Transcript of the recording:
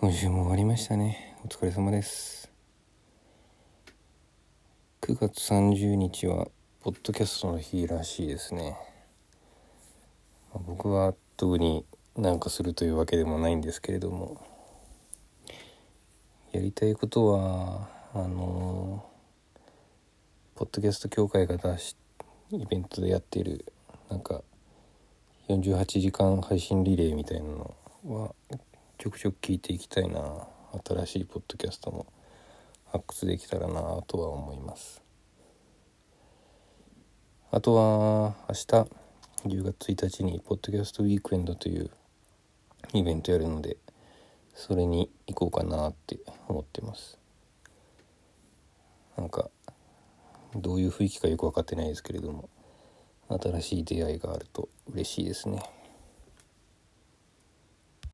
今週も終わりましたね。お疲れ様です。9月30日はポッドキャストの日らしいですね。まあ僕は特になんかするというわけでもないんですけれどもやりたいことはあのポッドキャスト協会が出しイベントでやっているなんか48時間配信リレーみたいなのはちょくちょく聞いていきたいな。新しいポッドキャストも発掘できたらなとは思います。あとは明日10月1日にポッドキャストウィークエンドというイベントやるのでそれに行こうかなって思ってます。なんかどういう雰囲気かよく分かってないですけれども新しい出会いがあると嬉しいですね。